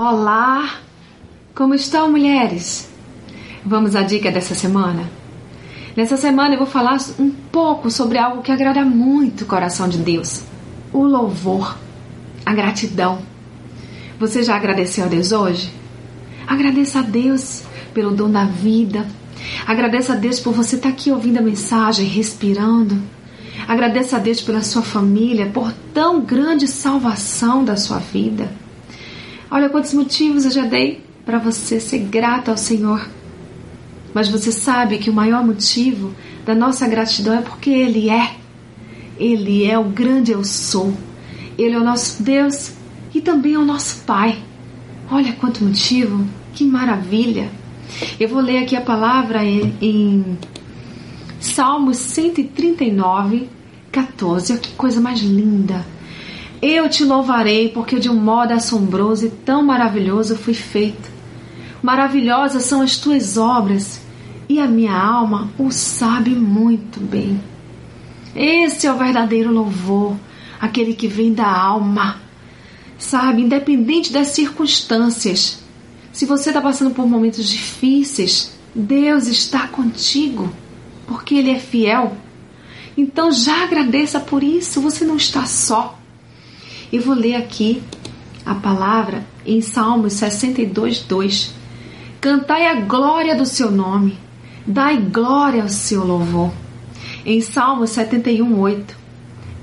Olá! Como estão, mulheres? Vamos à dica dessa semana? Nessa semana eu vou falar um pouco sobre algo que agrada muito o coração de Deus: o louvor, a gratidão. Você já agradeceu a Deus hoje? Agradeça a Deus pelo dom da vida. Agradeça a Deus por você estar aqui ouvindo a mensagem, respirando. Agradeça a Deus pela sua família, por tão grande salvação da sua vida. Olha quantos motivos eu já dei para você ser grato ao Senhor. Mas você sabe que o maior motivo da nossa gratidão é porque Ele é. Ele é o grande eu sou. Ele é o nosso Deus e também é o nosso Pai. Olha quanto motivo, que maravilha. Eu vou ler aqui a palavra em, em Salmos 139, 14. Olha que coisa mais linda. Eu te louvarei, porque de um modo assombroso e tão maravilhoso fui feito. Maravilhosas são as tuas obras, e a minha alma o sabe muito bem. Esse é o verdadeiro louvor, aquele que vem da alma, sabe, independente das circunstâncias. Se você está passando por momentos difíceis, Deus está contigo, porque Ele é fiel. Então já agradeça por isso, você não está só. Eu vou ler aqui a palavra em Salmos 62, 2. Cantai a glória do seu nome, dai glória ao seu louvor. Em Salmos 71, 8.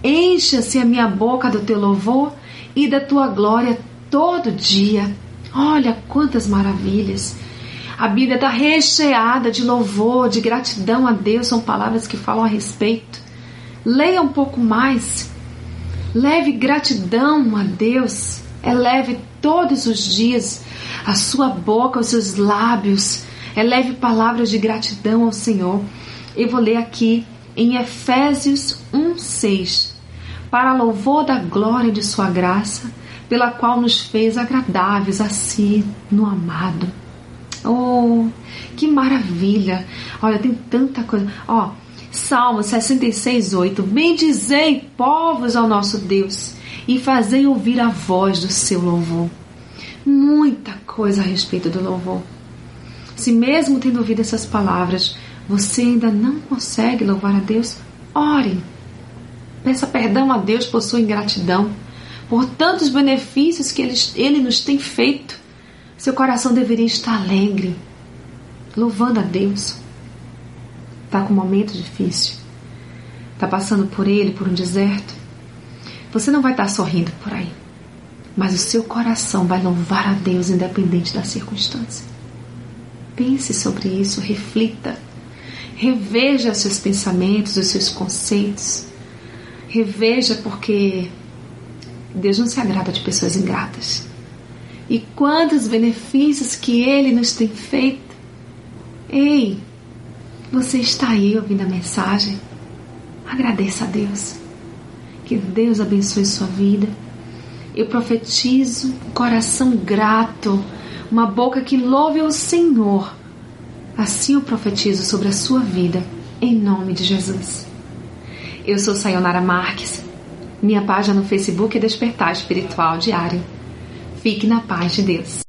Encha-se a minha boca do teu louvor e da tua glória todo dia. Olha quantas maravilhas! A Bíblia está recheada de louvor, de gratidão a Deus, são palavras que falam a respeito. Leia um pouco mais Leve gratidão a Deus. Eleve todos os dias a sua boca, os seus lábios. Eleve palavras de gratidão ao Senhor. Eu vou ler aqui em Efésios 1:6. Para louvor da glória de sua graça, pela qual nos fez agradáveis a si no amado. Oh, que maravilha! Olha, tem tanta coisa. Ó, oh, Salmo 66, 8. Bendizei, povos, ao nosso Deus, e fazei ouvir a voz do seu louvor. Muita coisa a respeito do louvor. Se mesmo tendo ouvido essas palavras, você ainda não consegue louvar a Deus, ore. Peça perdão a Deus por sua ingratidão, por tantos benefícios que ele, ele nos tem feito. Seu coração deveria estar alegre, louvando a Deus está com um momento difícil, está passando por ele, por um deserto, você não vai estar tá sorrindo por aí, mas o seu coração vai louvar a Deus independente da circunstância. Pense sobre isso, reflita, reveja seus pensamentos, os seus conceitos, reveja porque Deus não se agrada de pessoas ingratas. E quantos benefícios que Ele nos tem feito. Ei, você está aí ouvindo a mensagem? Agradeça a Deus. Que Deus abençoe sua vida. Eu profetizo um coração grato, uma boca que louve ao Senhor. Assim eu profetizo sobre a sua vida, em nome de Jesus. Eu sou Sayonara Marques. Minha página no Facebook é Despertar Espiritual Diário. Fique na paz de Deus.